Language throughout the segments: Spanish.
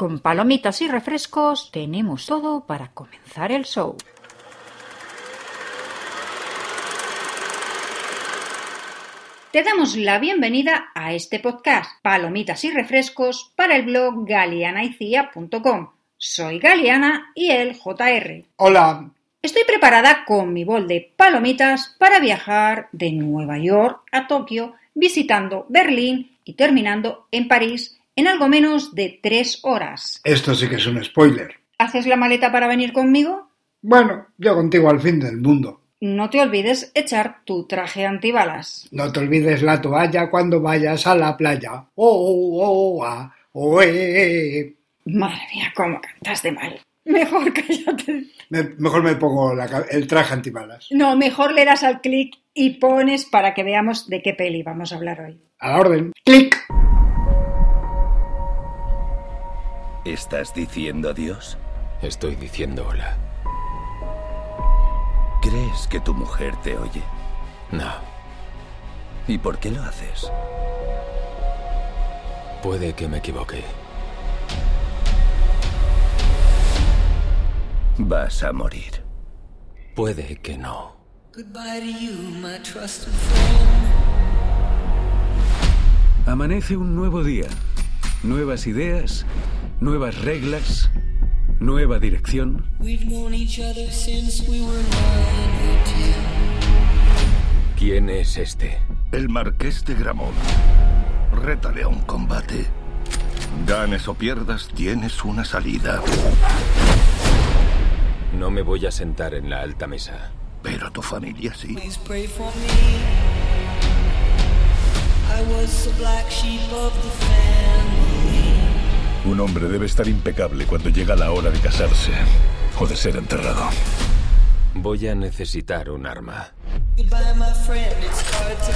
Con palomitas y refrescos tenemos todo para comenzar el show. Te damos la bienvenida a este podcast, Palomitas y Refrescos, para el blog galianaicia.com. Soy Galeana y el JR. Hola. Estoy preparada con mi bol de palomitas para viajar de Nueva York a Tokio, visitando Berlín y terminando en París en algo menos de tres horas. Esto sí que es un spoiler. ¿Haces la maleta para venir conmigo? Bueno, yo contigo al fin del mundo. No te olvides echar tu traje antibalas. No te olvides la toalla cuando vayas a la playa. Oh, oh, oh, ah, oh, eh, eh. Madre mía, cómo cantas de mal. Mejor cállate. Me- mejor me pongo la el traje antibalas. No, mejor le das al clic y pones para que veamos de qué peli vamos a hablar hoy. A la orden. ¡Clic! ¿Estás diciendo adiós? Estoy diciendo hola. ¿Crees que tu mujer te oye? No, ¿Y por qué lo haces? puede que me equivoque. Vas a morir. Puede que no. Goodbye to you, my trusted friend. Amanece un nuevo día. Nuevas ideas, nuevas reglas, nueva dirección. We've known each other since we were nine or ten. ¿Quién es este? El marqués de Gramont. Rétale a un combate. Ganes o pierdas, tienes una salida. No me voy a sentar en la alta mesa. Pero tu familia sí. Please pray for me. I was the black sheep of the family. Un hombre debe estar impecable cuando llega la hora de casarse o de ser enterrado. Voy a necesitar un arma. Goodbye, my friend. It's hard to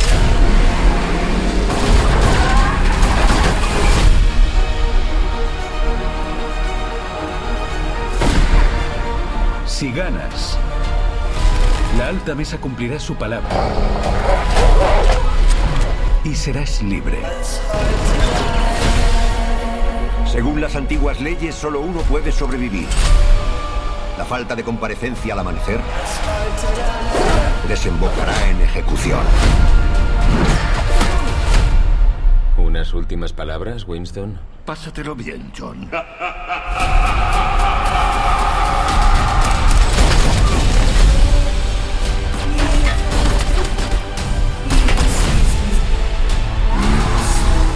Si ganas, la alta mesa cumplirá su palabra. Y serás libre. Según las antiguas leyes, solo uno puede sobrevivir. La falta de comparecencia al amanecer desembocará en ejecución. ¿Unas últimas palabras, Winston? Pásatelo bien, John.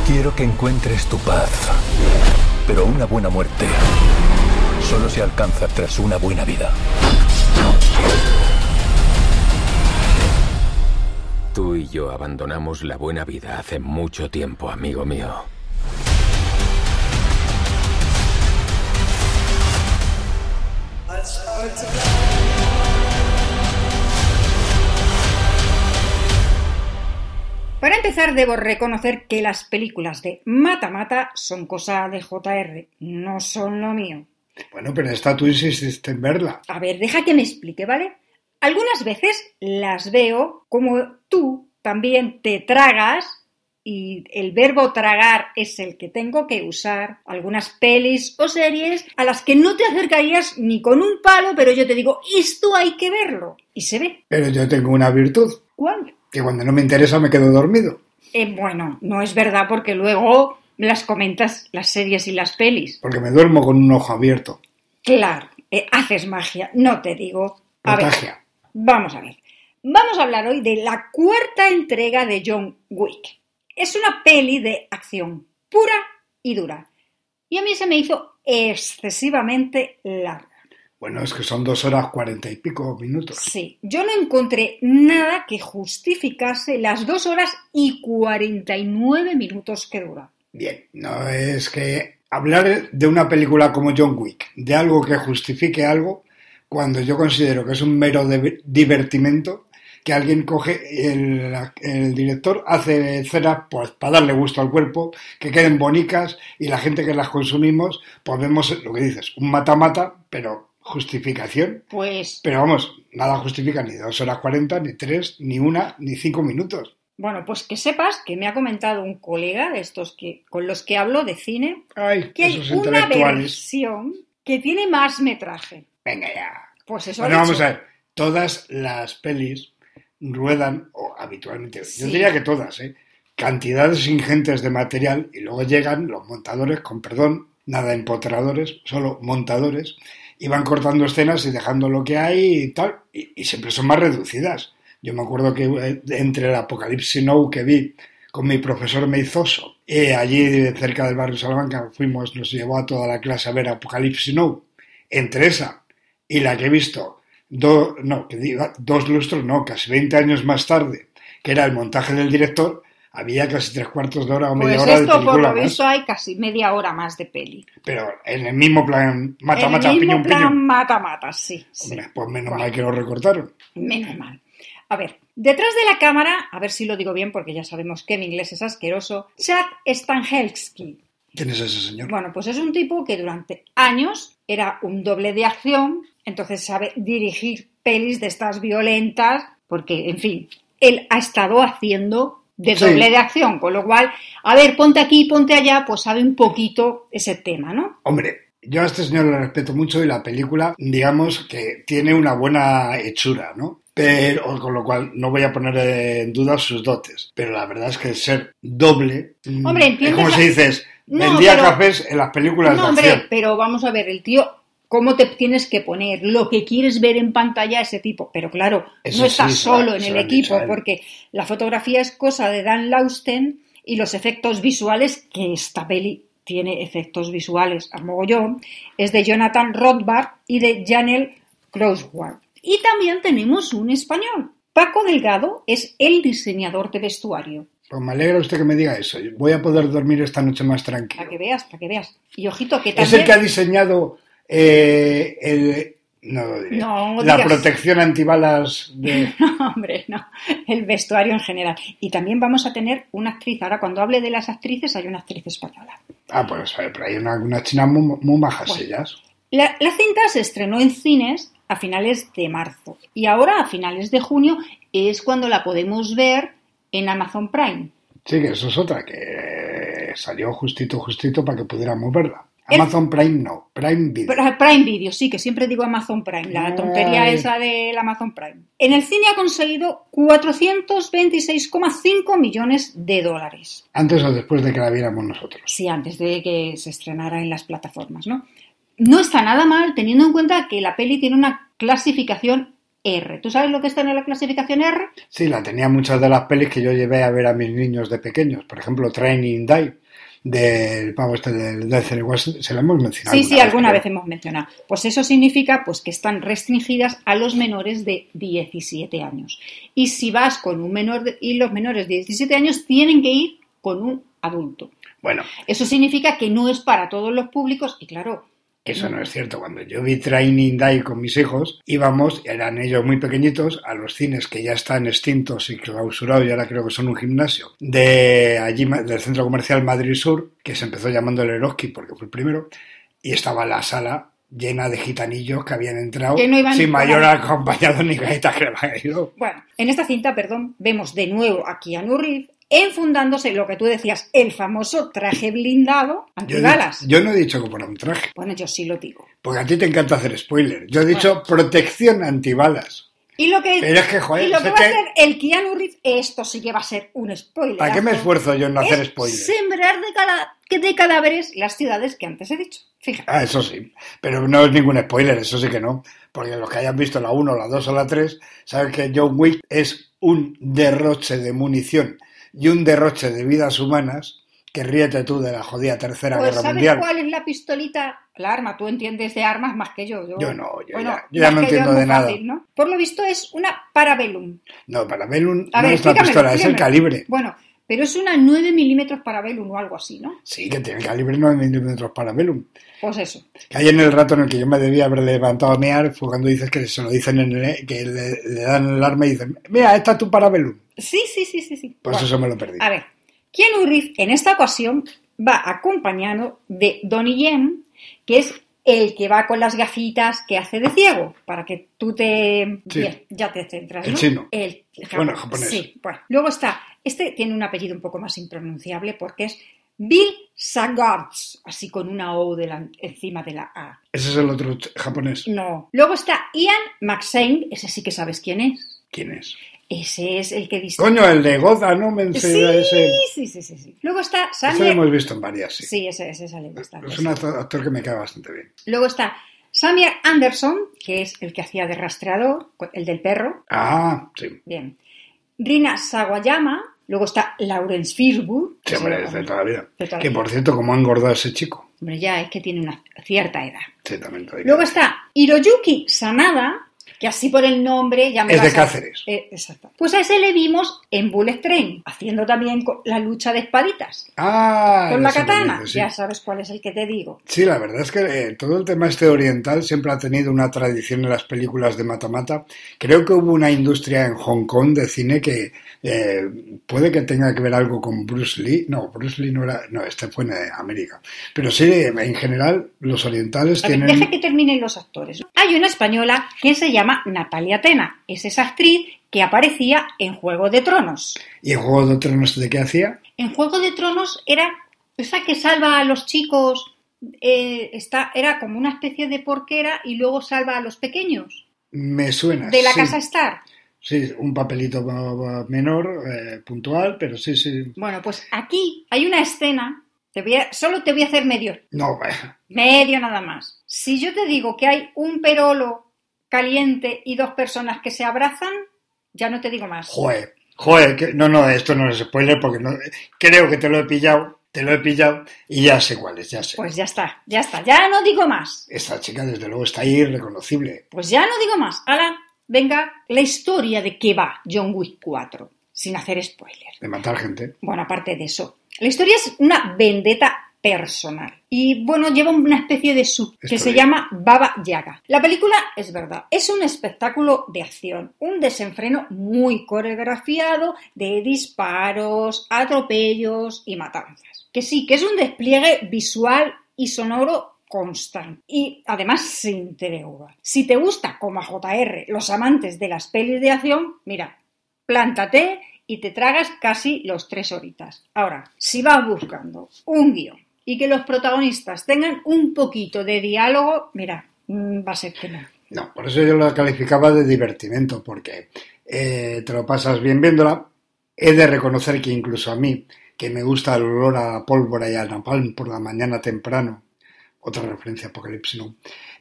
Quiero que encuentres tu paz. Pero una buena muerte solo se alcanza tras una buena vida. Tú y yo abandonamos la buena vida hace mucho tiempo, amigo mío. Para empezar, debo reconocer que las películas de Mata Mata son cosa de JR, no son lo mío. Bueno, pero esta tú insististe en verla. A ver, deja que me explique, ¿vale? Algunas veces las veo como tú también te tragas y el verbo tragar es el que tengo que usar. Algunas pelis o series a las que no te acercarías ni con un palo, pero yo te digo, esto hay que verlo. Y se ve. Pero yo tengo una virtud, ¿Cuál? Que cuando no me interesa me quedo dormido. Eh, bueno, no es verdad porque luego las comentas las series y las pelis. Porque me duermo con un ojo abierto. Claro, eh, haces magia, no te digo. A ver, vamos a ver. Vamos a hablar hoy de la cuarta entrega de John Wick. Es una peli de acción pura y dura. Y a mí se me hizo excesivamente larga. Bueno, es que son dos horas cuarenta y pico minutos. Sí, yo no encontré nada que justificase las dos horas y 49 minutos que dura. Bien, no es que hablar de una película como John Wick, de algo que justifique algo, cuando yo considero que es un mero de- divertimento, que alguien coge, el, el director hace escenas pues, para darle gusto al cuerpo, que queden bonicas y la gente que las consumimos, pues vemos lo que dices, un mata-mata, pero justificación. Pues, Pero vamos, nada justifica ni dos horas cuarenta, ni tres, ni una, ni cinco minutos. bueno, pues que sepas que me ha comentado un colega de estos que, con los que hablo de cine, Ay, que hay una versión que tiene más metraje. Venga ya. Pues eso Bueno, vamos a ver. Todas las pelis ruedan, o habitualmente, Sí. yo diría que todas, ¿eh? cantidades ingentes de material y luego llegan los montadores, con perdón, nada empotradores, solo montadores, y van cortando escenas y dejando lo que hay y tal, y, siempre son más reducidas. Yo me acuerdo que eh, entre el Apocalipsis Now que vi con mi profesor Meizoso, eh, allí cerca del barrio Salamanca, fuimos, nos llevó a toda la clase a ver Apocalipsis Now. Entre esa y la que he visto do- no, que diga, dos lustros, no, casi 20 años más tarde, que era el montaje del director, había casi tres cuartos de hora o media Pues hora de esto, por película lo más. visto, hay casi media hora más de peli. Pero en el mismo plan, mata, el mata, mismo piñón, plan piñón. mata-mata, sí. sí. Hombre, pues menos Bueno. mal que lo recortaron. Menos mal. A ver, detrás de la cámara, a ver si lo digo bien porque ya sabemos que mi inglés es asqueroso, Chad Stahelski. ¿Quién es ese señor? Bueno, pues es un tipo que durante años era un doble de acción, entonces sabe dirigir pelis de estas violentas, porque, en fin, él ha estado haciendo de Sí. doble de acción, con lo cual, a ver, ponte aquí, ponte allá, pues sabe un poquito ese tema, ¿no? Hombre, yo a este señor le respeto mucho y la película, digamos que tiene una buena hechura, ¿no? Pero, con lo cual no voy a poner en duda sus dotes. Pero la verdad es que ser doble. mm, Hombre, es entiendes como la- si dices, No, vendía pero- cafés en las películas No, de hombre, acción. pero vamos a ver, el tío, ¿cómo te tienes que poner? Lo que quieres ver en pantalla ese tipo. Pero claro, Eso no estás sí, solo en el equipo, porque la fotografía es cosa de Dan Lausten y los efectos visuales, que esta peli tiene efectos visuales a mogollón, es de Jonathan Rothbard y de Janel Crossward. Y también tenemos un español. Paco Delgado es el diseñador de vestuario. Pues me alegra usted que me diga eso. Voy a poder dormir esta noche más tranquilo. Para que veas, para que veas. Y ojito que Es también... el que ha diseñado eh, el, no lo diré. No, no la protección antibalas de... Hombre, no, el vestuario en general. Y también vamos a tener una actriz. Ahora, cuando hable de las actrices, hay una actriz española. Ah, pues pero hay una, unas chinas muy, muy majas Bueno. ellas. La, la cinta se estrenó en cines a finales de marzo. Y ahora, a finales de junio, es cuando la podemos ver en Amazon Prime. Sí, que eso es otra, que salió justito, justito para que pudiéramos verla. Amazon Prime no, Prime Video. Pero- Prime Video, sí, que siempre digo Amazon Prime, la tontería Ay. esa del Amazon Prime. En el cine ha conseguido 426,5 millones de dólares. Antes o después de que la viéramos nosotros. Sí, antes de que se estrenara en las plataformas, ¿no? No está nada mal teniendo en cuenta que la peli tiene una clasificación R. ¿Tú sabes lo que está en la clasificación R? Sí, la tenía muchas de las pelis que yo llevé a ver a mis niños de pequeños. Por ejemplo, Training Die, del pavo este del Denzel Washington. Se la hemos mencionado. Sí, sí, alguna creo. vez hemos mencionado. Pues eso significa pues, que están restringidas a los menores de 17 años. Y si vas con un menor de- y los menores de 17 años tienen que ir con un adulto. Bueno, Eso significa que no es para todos los públicos y claro, Eso no es cierto. Cuando yo vi Training Day con mis hijos, íbamos, eran ellos muy pequeñitos, a los cines que ya están extintos y clausurados, y ahora creo que son un gimnasio, de allí, del centro comercial Madrid Sur, que se empezó llamando el Eroski porque fue el primero, y estaba la sala llena de gitanillos que habían entrado Que no iban sin mayor acompañado ni galletas que. Bueno, en esta cinta, perdón, vemos de nuevo a Keanu Reeves enfundándose lo que tú decías, el famoso traje blindado Yo, antibalas. dicho- yo no he dicho que fuera un traje, Bueno, yo sí lo digo. porque a ti te encanta hacer spoiler. Yo he dicho protección antibalas. Y lo que, Pero es que, joder, y lo que va que- a hacer el Keanu Reeves, esto sí que va a ser un spoiler. ¿Para qué me esfuerzo yo en no hacer es spoiler? Sembrar de, cala- de cadáveres las ciudades que antes he dicho. Fíjate. Ah, eso sí. Pero no es ningún spoiler, eso sí que no. Porque los que hayan visto la 1, la 2 o la 3, saben que John Wick es un derroche de munición y un derroche de vidas humanas que ríete tú de la jodida Tercera Pues Guerra ¿sabes Mundial. cuál es la pistolita? La arma, tú entiendes de armas más que yo. Yo, Yo no, yo bueno, ya- yo ya más no entiendo de nada. fácil, ¿no? Por lo visto es una Parabellum. No, para Bellum A no ver, es la pistola, es el calibre. Bueno, pero es una 9 milímetros para Bellum o algo así, ¿no? Sí, que tiene el calibre 9 milímetros para Velum. Pues eso. Que ahí en el rato en el que yo me debía haber levantado a mear fue cuando dices que se lo dicen en el, que le, le dan el arma y dicen, mira, esta es tu para Velum. Sí, sí, sí, sí, sí. Pues Bueno, eso me lo perdí. A ver, Keanu Reeves en esta ocasión va acompañado de Donnie Yen, que es el que va con las gafitas que hace de ciego, para que tú te... Sí. Bien, ya te centras, El ¿no? chino. El, Bueno, japonés. Sí, bueno. Luego está, este tiene un apellido un poco más impronunciable porque es Bill Sagards, así con una O delan- encima de la A. Ese es el otro japonés. No. Luego está Ian McShane, ese sí que sabes quién es. ¿Quién es? Ese es el que dice... Coño, el de Goda, ¿no? Me Sí, ese. sí, sí, sí, sí. Luego está Ese lo Sammy... hemos visto en varias, sí. Sí, ese, ese sale bastante. Es un actor que me cae bastante bien. Luego está Samir Anderson, que es el que hacía de rastreador, el del perro. Ah, sí. Bien. Rina Sawayama. Luego está Lawrence Fishburne. Sí, que hombre, es de toda la vida. la Que vida. por cierto, como ha engordado ese chico. Hombre, ya es que tiene una cierta edad. Sí, también. Luego está Hiroyuki Sanada, que así por el nombre ya me Es de a- Cáceres. Eh, exacto. Pues a ese le vimos en Bullet Train, haciendo también la lucha de espaditas. Ah, con la katana. sí. Ya sabes cuál es el que te digo. Sí, la verdad es que eh, todo el tema este oriental siempre ha tenido una tradición en las películas de mata-mata. Creo que hubo una industria en Hong Kong de cine que eh, puede que tenga que ver algo con Bruce Lee. No, Bruce Lee no era... No, este fue en América. Pero sí, en general, los orientales ver, tienen... deja que terminen los actores. Hay una española que se llama Natalia Tena. Es esa actriz que aparecía en Juego de Tronos. ¿Y en Juego de Tronos de qué hacía? En Juego de Tronos era esa que salva a los chicos. eh, está, era como una especie de porquera y luego salva a los pequeños. Me suena. De la sí. casa Star. Sí, un papelito menor, eh, puntual, pero sí, sí. Bueno, pues aquí hay una escena. Te voy a- solo te voy a hacer medio. No, vaya. Medio nada más. Si yo te digo que hay un perolo caliente y dos personas que se abrazan, ya no te digo más. Joder, joder, que- no, no, esto no es spoiler porque no, creo que te lo he pillado, te lo he pillado y ya sé cuál es, ya sé. Pues ya está, ya está, ya no digo más. Esta chica desde luego está ahí irreconocible. Pues ya no digo más. Ahora, venga, la historia de qué va John Wick 4, sin hacer spoiler. De matar gente. Bueno, aparte de eso, la historia es una vendetta personal. Y bueno, lleva una especie de sub que se bien. llama Baba Yaga. La película es verdad, es un espectáculo de acción, un desenfreno muy coreografiado de disparos, atropellos y matanzas. Que sí, que es un despliegue visual y sonoro constante y además sin tregua. Si te gusta, como a JR, los amantes de las pelis de acción, mira, plántate y te tragas casi los tres horitas. Ahora, si vas buscando un guion y que los protagonistas tengan un poquito de diálogo, mira, mm, va a ser que no. Por eso yo la calificaba de divertimento, porque eh, te lo pasas bien viéndola. He de reconocer que incluso a mí, que me gusta el olor a pólvora y a napalm por la mañana temprano, otra referencia a Apocalipsis.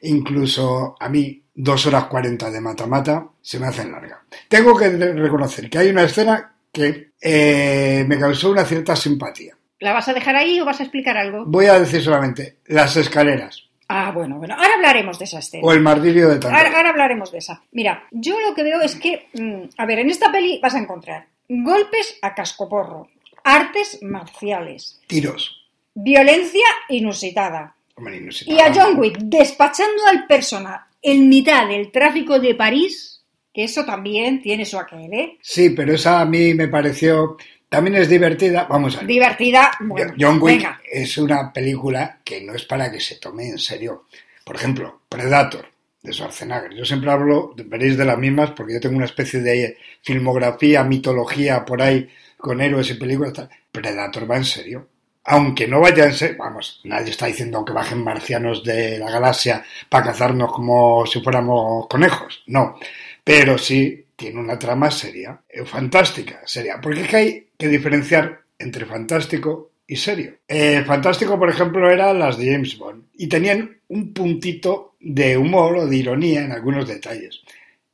Incluso a mí, dos horas cuarenta de mata-mata se me hacen larga. Tengo que reconocer que hay una escena que eh, me causó una cierta simpatía. ¿La vas a dejar ahí o vas a explicar algo? Voy a decir solamente las escaleras Ah, bueno, bueno, ahora hablaremos de esa escena. o el martirio de. Ahora, ahora hablaremos de esa. Mira, yo lo que veo es que, mm, a ver, en esta peli vas a encontrar golpes a cascoporro, artes marciales, Tiros. violencia inusitada, Hombre, inusitado. Y a John Wick despachando al personal en mitad del tráfico de París, que eso también tiene su aquel, ¿eh? Sí, pero esa a mí me pareció. También es divertida. Vamos a ver. Divertida, bueno, John Wick venga. es una película que no es para que se tome en serio. Por ejemplo, Predator de Schwarzenegger. Yo siempre hablo, veréis de las mismas, porque yo tengo una especie de filmografía, mitología por ahí con héroes y películas. tal. Predator va en serio. Aunque no vaya en serio, vamos, nadie está diciendo que bajen marcianos de la galaxia para cazarnos como si fuéramos conejos. No. Pero sí tiene una trama seria, eh, fantástica, seria. Porque es que hay que diferenciar entre fantástico y serio. Eh, fantástico, por ejemplo, eran las de James Bond y tenían un puntito de humor o de ironía en algunos detalles.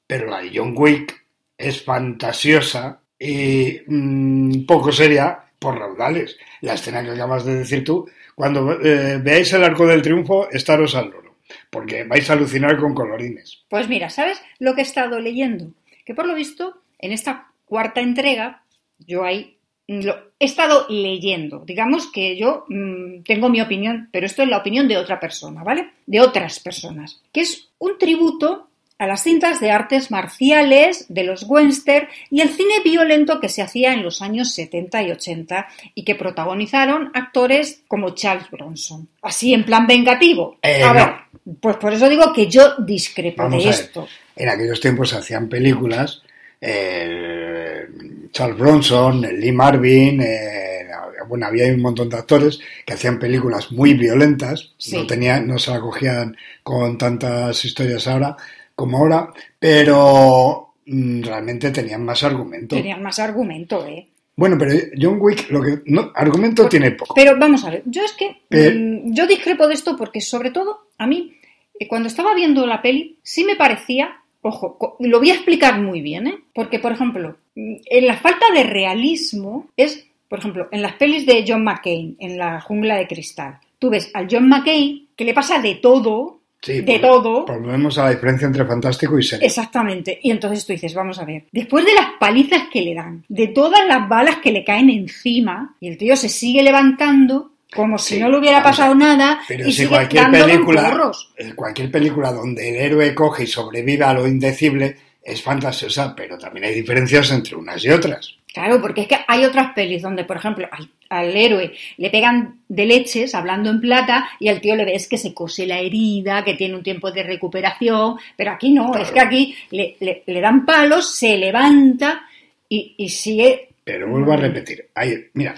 Pero la de John Wick es fantasiosa y mm, poco seria por raudales. La escena que acabas de decir tú, cuando eh, veáis el arco del triunfo, estaros al loro, porque vais a alucinar con colorines. Pues mira, ¿sabes lo que he estado leyendo? Que por lo visto, en esta cuarta entrega, yo ahí lo, he estado leyendo. Digamos que yo mmm, tengo mi opinión, pero esto es la opinión de otra persona, ¿vale? De otras personas. Que es un tributo a las cintas de artes marciales, de los western y el cine violento que se hacía en los años 70 y 80 y que protagonizaron actores como Charles Bronson. Así en plan vengativo. Eh, a no. ver, pues por eso digo que yo discrepo Vamos de ver. En aquellos tiempos se hacían películas, eh, Charles Bronson, Lee Marvin, eh, bueno, había un montón de actores que hacían películas muy violentas, Sí. no, tenían, no se la cogían con tantas historias ahora como ahora, pero mm, realmente tenían más argumento. Tenían más argumento, ¿eh? Bueno, pero John Wick, lo que no, argumento tiene poco. Pero vamos a ver, yo es que Pero- mm, yo discrepo de esto porque sobre todo a mí eh, cuando estaba viendo la peli sí me parecía, ojo, lo voy a explicar muy bien, ¿eh? Porque por ejemplo, mm, en la falta de realismo es, por ejemplo, en las pelis de John McCain, en la jungla de cristal, tú ves al John McCain que le pasa de todo, Sí, de todo. Volvemos a la diferencia entre fantástico y serio. Exactamente. Y entonces tú dices, vamos a ver, después de las palizas que le dan, de todas las balas que le caen encima, y el tío se sigue levantando como si Sí, no le hubiera pasado nada Pero y si sigue cualquier película, eh, cualquier película donde el héroe coge y sobrevive a lo indecible es fantasiosa, pero también hay diferencias entre unas y otras. Claro, porque es que hay otras pelis donde, por ejemplo, al, al héroe le pegan de leches, hablando en plata, y al tío le ves que se cose la herida, que tiene un tiempo de recuperación, pero aquí no, es que aquí le, le- le dan palos, se levanta y, y sigue... Pero vuelvo a repetir. Ahí, mira,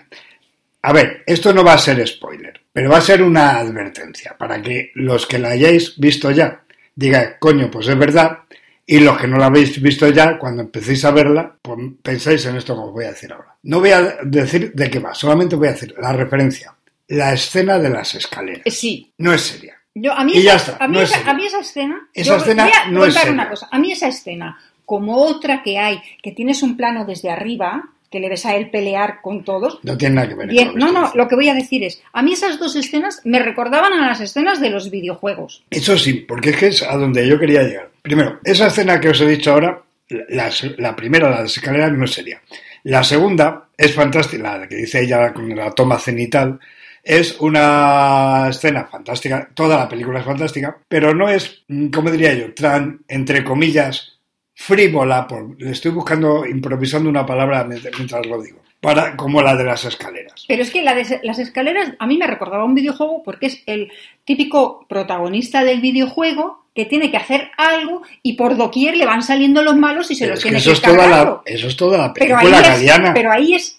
a ver, esto no va a ser spoiler, pero va a ser una advertencia para que los que la hayáis visto ya digan, coño, pues es verdad, y los que no la habéis visto ya, cuando empecéis a verla, pues pensáis en esto que os voy a decir ahora. No voy a decir de qué va, solamente voy a decir la referencia. La escena de las escaleras. Sí, No es seria. Yo, a, mí Y esa, ya está, a, mí no es esa, serio. a mí esa escena. Esa yo escena voy a no es contar seria. una cosa. A mí esa escena, como otra que hay, que tienes un plano desde arriba, que le ves a él pelear con todos. No tiene nada que ver Bien, con no, no, lo que voy a decir es, a mí esas dos escenas me recordaban a las escenas de los videojuegos. Eso sí, porque es que es a donde yo quería llegar. Primero, esa escena que os he dicho ahora, la, la primera, la de las escaleras, no es seria. La segunda es fantástica, la que dice ella con la toma cenital, es una escena fantástica, toda la película es fantástica, pero no es, mm, ¿cómo diría yo?, tan, entre comillas, frívola, por, le estoy buscando, improvisando una palabra mientras lo digo, para, como la de las escaleras. Pero es que la de las escaleras a mí me recordaba un videojuego porque es el típico protagonista del videojuego que tiene que hacer algo y por doquier le van saliendo los malos y se Pero los es que tiene eso, que es toda cargar. la, eso es toda la Pero película, es, Galeana. pero ahí es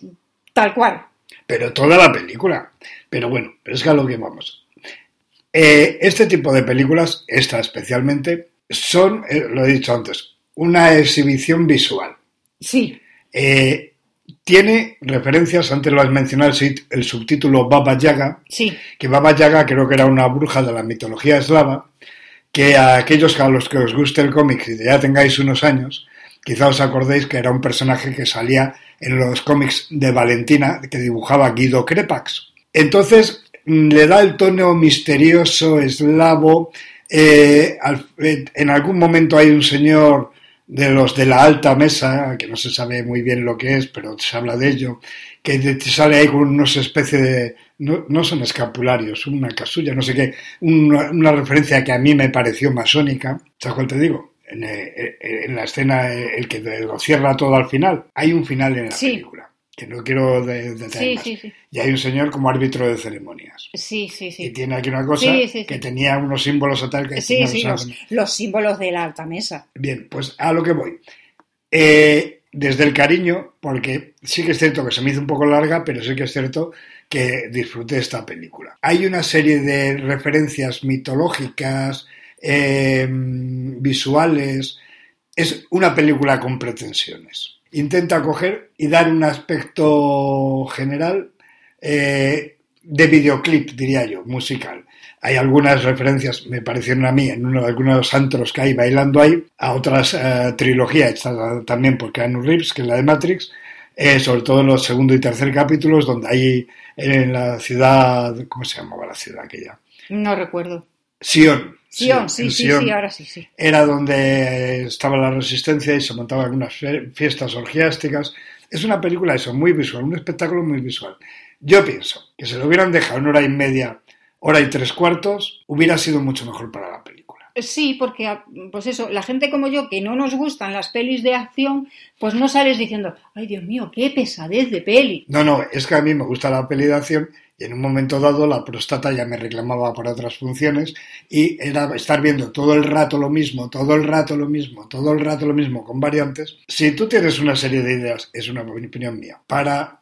tal cual. pero toda la película. Pero bueno, pero es que a lo que vamos. Eh, este tipo de películas, esta especialmente, son, eh, lo he dicho antes, una exhibición visual. Sí, Eh, tiene referencias, antes lo has mencionado, el, subtítulo Baba Yaga, sí. que Baba Yaga creo que era una bruja de la mitología eslava, que a aquellos a los que os guste el cómic y ya tengáis unos años, quizá os acordéis que era un personaje que salía en los cómics de Valentina, que dibujaba Guido Crepax. Entonces, mm, le da el tono misterioso, eslavo. eh, en algún momento hay un señor de los de la alta mesa, que no se sabe muy bien lo que es, pero se habla de ello, que te sale ahí con unos especie de, no, no son escapularios, una casulla, no sé qué, una, una referencia que a mí me pareció masónica, ¿sabes cuál te digo? En, eh, eh, en la escena, eh, el que lo cierra todo al final, hay un final en la Sí. película, que no quiero de, detallar Sí, más. sí, sí. Y hay un señor como árbitro de ceremonias. Sí, sí, Y sí. tiene aquí una cosa que tenía unos símbolos o tal que Sí, sí, los- los, los símbolos de la alta mesa. Bien, pues a lo que voy. Eh, desde el cariño, porque sí que es cierto que se me hizo un poco larga, pero sí que es cierto que disfruté esta película. Hay una serie de referencias mitológicas, eh, visuales. Es una película con pretensiones. Intenta coger y dar un aspecto general eh, de videoclip, diría yo, musical. Hay algunas referencias, me parecieron a mí, en uno de algunos antros que hay bailando ahí, a otras eh, trilogías también por Keanu Reeves, que es la de Matrix, eh, sobre todo en los segundo y tercer capítulos, donde hay en la ciudad, ¿cómo se llamaba la ciudad aquella? No recuerdo. Sion. Sion, sí, sí, Sion sí, ahora sí, sí. Era donde estaba la resistencia y se montaban algunas fiestas orgiásticas. Es una película, eso, muy visual, un espectáculo muy visual. Yo pienso que si lo hubieran dejado en hora y media, hora y tres cuartos, hubiera sido mucho mejor para la película. Sí, porque, pues eso, la gente como yo, que no nos gustan las pelis de acción, pues no sales diciendo, ay Dios mío, qué pesadez de peli. No, no, es que a mí me gusta la peli de acción y en un momento dado la próstata ya me reclamaba para otras funciones y era estar viendo todo el rato lo mismo, todo el rato lo mismo, todo el rato lo mismo con variantes. Si tú tienes una serie de ideas, es una opinión mía, para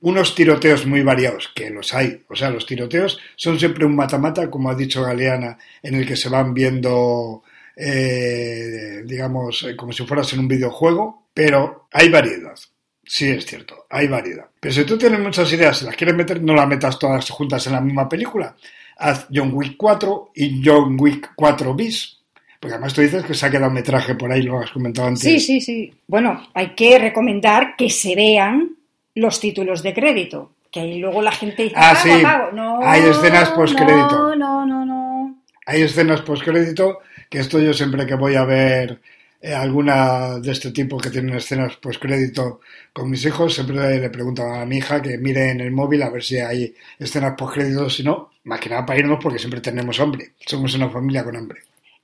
unos tiroteos muy variados, que los hay, o sea, los tiroteos son siempre un mata-mata, como ha dicho Galeana, en el que se van viendo, eh, digamos, eh, como si fueras en un videojuego, pero hay variedad. Sí, es cierto, hay variedad. Pero si tú tienes muchas ideas y las quieres meter, no las metas todas juntas en la misma película. Haz John Wick 4 y John Wick 4 bis. Porque además tú dices que se ha quedado metraje por ahí, lo has comentado antes. Sí, sí, sí. Bueno, hay que recomendar que se vean los títulos de crédito. Que ahí luego la gente dice, Ah, "Pago, sí. pago". No, Hay escenas postcrédito. No, no, no, no. Hay escenas postcrédito, que esto yo siempre que voy a ver eh, alguna de este tipo que tienen escenas postcrédito con mis hijos, siempre le pregunto a mi hija que mire en el móvil a ver si hay escenas postcrédito, si no, más que nada para irnos porque siempre tenemos hambre. Somos una familia con hambre.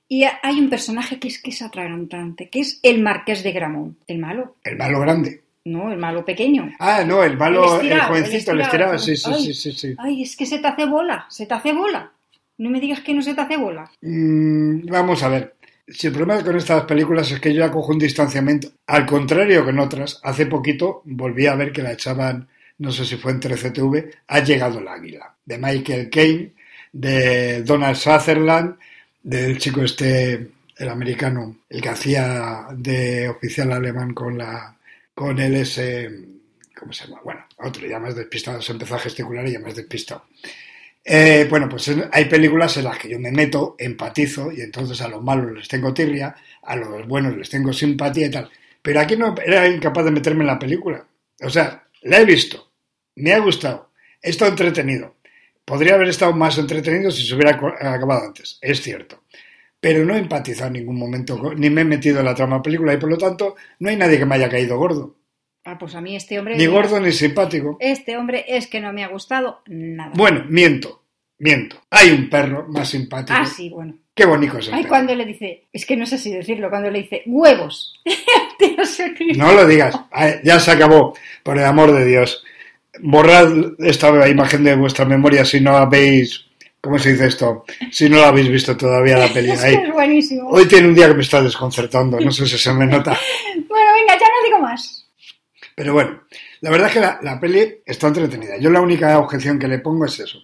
Y hay un personaje que es que es atragantante, que es el Marqués de Gramont, el malo. El malo grande. No, el malo pequeño. Ah, no, el malo, el, estirado, jovencito, el estirado, sí, sí, Ay, sí, sí, sí. Ay, es que se te hace bola, se te hace bola. No me digas que no se te hace bola. Mm, vamos a ver. Si el problema con estas películas es que yo ya cojo un distanciamiento, al contrario que en otras, hace poquito volví a ver que la echaban, no sé si fue en 13TV, Ha llegado el águila, de Michael Caine, de Donald Sutherland, del chico este, el americano, el que hacía de oficial alemán con la, con él ese, ¿cómo se llama? Bueno, otro, ya más despistado, se empezó a gesticular y ya más despistado. Eh, bueno, pues hay películas en las que yo me meto, empatizo y entonces a los malos les tengo tirria, a los buenos les tengo simpatía y tal. Pero aquí no era incapaz de meterme en la película. O sea, la he visto, me ha gustado, he estado entretenido. Podría haber estado más entretenido si se hubiera acabado antes, es cierto. Pero no he empatizado en ningún momento, ni me he metido en la trama película y por lo tanto no hay nadie que me haya caído gordo. Ah, pues a mí este hombre... Ni gordo ni simpático. Este hombre es que no me ha gustado nada. Bueno, miento, miento. Hay un perro más simpático. Ah, sí, bueno. Qué bonito es el Ay, perro. cuando le dice, es que no sé si decirlo, cuando le dice huevos. No lo digas, ya se acabó, por el amor de Dios. Borrad esta imagen de vuestra memoria si no habéis, ¿cómo se dice esto? Si no la habéis visto todavía la peli. Ahí. es buenísimo. Hoy tiene un día que me está desconcertando, no sé si se me nota. Bueno, venga, ya no digo más. Pero bueno, la verdad es que la, la peli está entretenida. Yo la única objeción que le pongo es eso.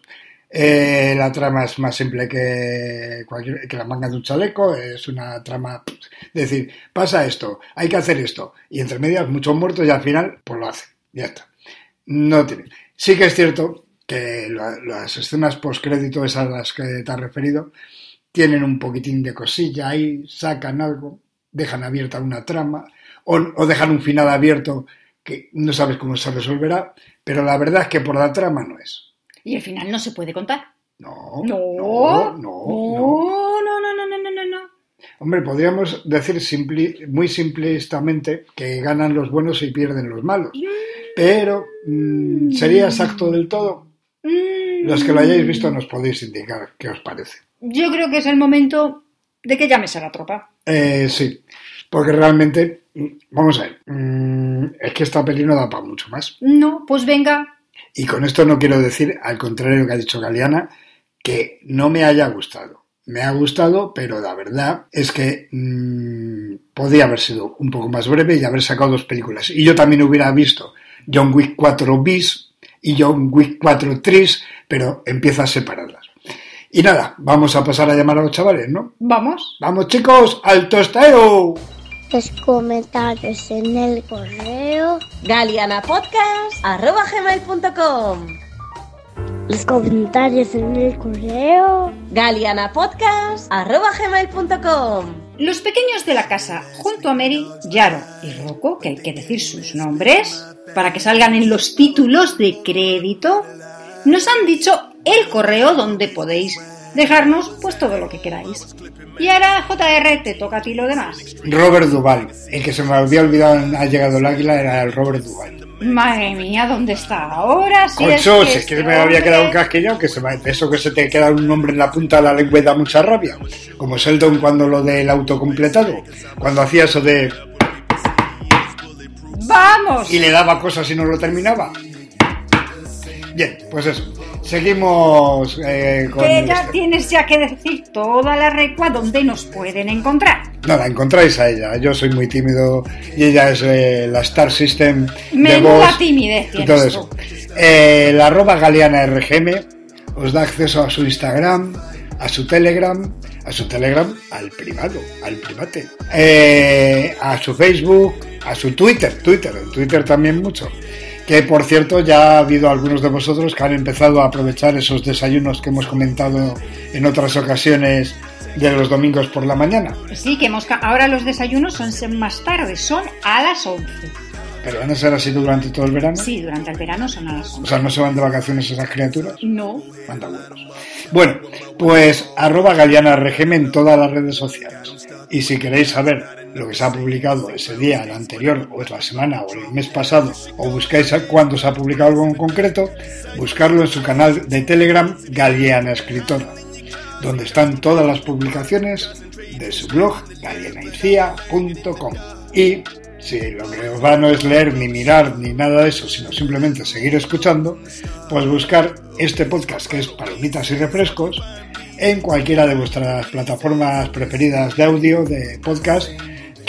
Eh, la trama es más simple que, cualquier, que la manga de un chaleco. Es una trama de decir, pasa esto, hay que hacer esto. Y entre medias, muchos muertos y al final, pues lo hace. Ya está. No tiene. Sí que es cierto que la- las escenas postcrédito, esas a las que te has referido, tienen un poquitín de cosilla ahí, sacan algo, dejan abierta una trama o, o dejan un final abierto que no sabes cómo se resolverá, pero la verdad es que por la trama no es. Y el final no se puede contar. No, No, no, no, no. no, no, no, no, no. Hombre, podríamos decir simpli- muy simplistamente que ganan los buenos y pierden los malos, pero mm, ¿sería exacto del todo? Mm, Los que lo hayáis visto nos podéis indicar qué os parece. Yo creo que es el momento de que llames a la tropa. Eh, sí, porque realmente, mm, vamos a ver, mm, es que esta peli no da para mucho más. No, pues venga. Y con esto no quiero decir, al contrario que ha dicho Galeana, que no me haya gustado. Me ha gustado, pero la verdad es que mm, podía haber sido un poco más breve y haber sacado dos películas. Y yo también hubiera visto John Wick 4 bis y John Wick 4 tris, pero empieza a separarlas. Y nada, vamos a pasar a llamar a los chavales, ¿no? Vamos. Vamos chicos, al tosteo. Los comentarios en el correo. galianapodcast.gmail.com Los comentarios en el correo. galianapodcast.gmail.com Los pequeños de la casa, junto a Mary, Yaro y Rocco, que hay que decir sus nombres, para que salgan en los títulos de crédito, nos han dicho el correo donde podéis dejarnos pues todo lo que queráis. Y ahora, JR, te toca a ti lo demás. Robert Duval. El que se me había olvidado ha llegado el águila era el Robert Duval. Madre mía, ¿dónde está ahora? Si Concho, es si que es que este me había hombre- quedado un casquillado, que se me- eso que se te queda un nombre en la punta de la lengua y da mucha rabia. Como Sheldon cuando lo del autocompletado, cuando hacía eso de... ¡Vamos! y le daba cosas y no lo terminaba. Bien, pues eso. Seguimos eh, con... Que ya tienes ya que decir toda la recua donde nos pueden encontrar. No, la encontráis a ella. Yo soy muy tímido y ella es eh, la Star System Menuda timidez tienes todo tú. eso. Eh, la arroba galeana RGM os da acceso a su Instagram, a su Telegram, a su Telegram, al privado, al private, eh, a su Facebook, a su Twitter, Twitter, en Twitter también mucho. Que por cierto ya ha habido algunos de vosotros que han empezado a aprovechar esos desayunos que hemos comentado en otras ocasiones de los domingos por la mañana. Sí, que hemos ahora los desayunos son más tarde, son a las 11. Pero van a ser así durante todo el verano. Sí, durante el verano son a las O 11. sea, no se van de vacaciones esas criaturas. No. Manda huevos. Bueno, pues arroba Galeana RGM en todas las redes sociales. Y si queréis saber lo que se ha publicado ese día, el anterior, o es la semana, o el mes pasado, o buscáis cuándo se ha publicado algo en concreto, buscarlo en su canal de Telegram Galeana Escritora, donde están todas las publicaciones de su blog galeanaicia.com. Y si lo que os va no es leer ni mirar ni nada de eso, sino simplemente seguir escuchando, pues buscar este podcast que es Palomitas y Refrescos en cualquiera de vuestras plataformas preferidas de audio, de podcast,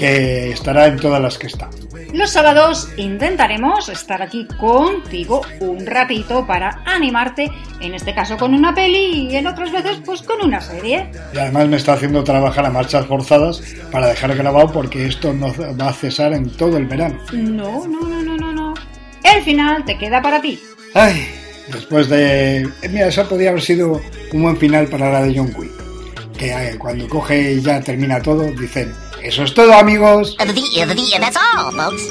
que estará en todas las que están. Los sábados intentaremos estar aquí contigo un ratito para animarte, en este caso con una peli y en otras veces pues con una serie. Y además me está haciendo trabajar a marchas forzadas para dejar grabado porque esto no va a cesar en todo el verano. No, no, no, no, no, no. El final te queda para ti. Ay, después de... Mira, eso podría haber sido un buen final para la de John Wick. Que eh, cuando coge y ya termina todo, dicen, eso es todo amigos. That's all, folks.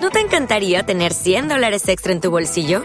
¿No te encantaría tener 100 dólares extra en tu bolsillo?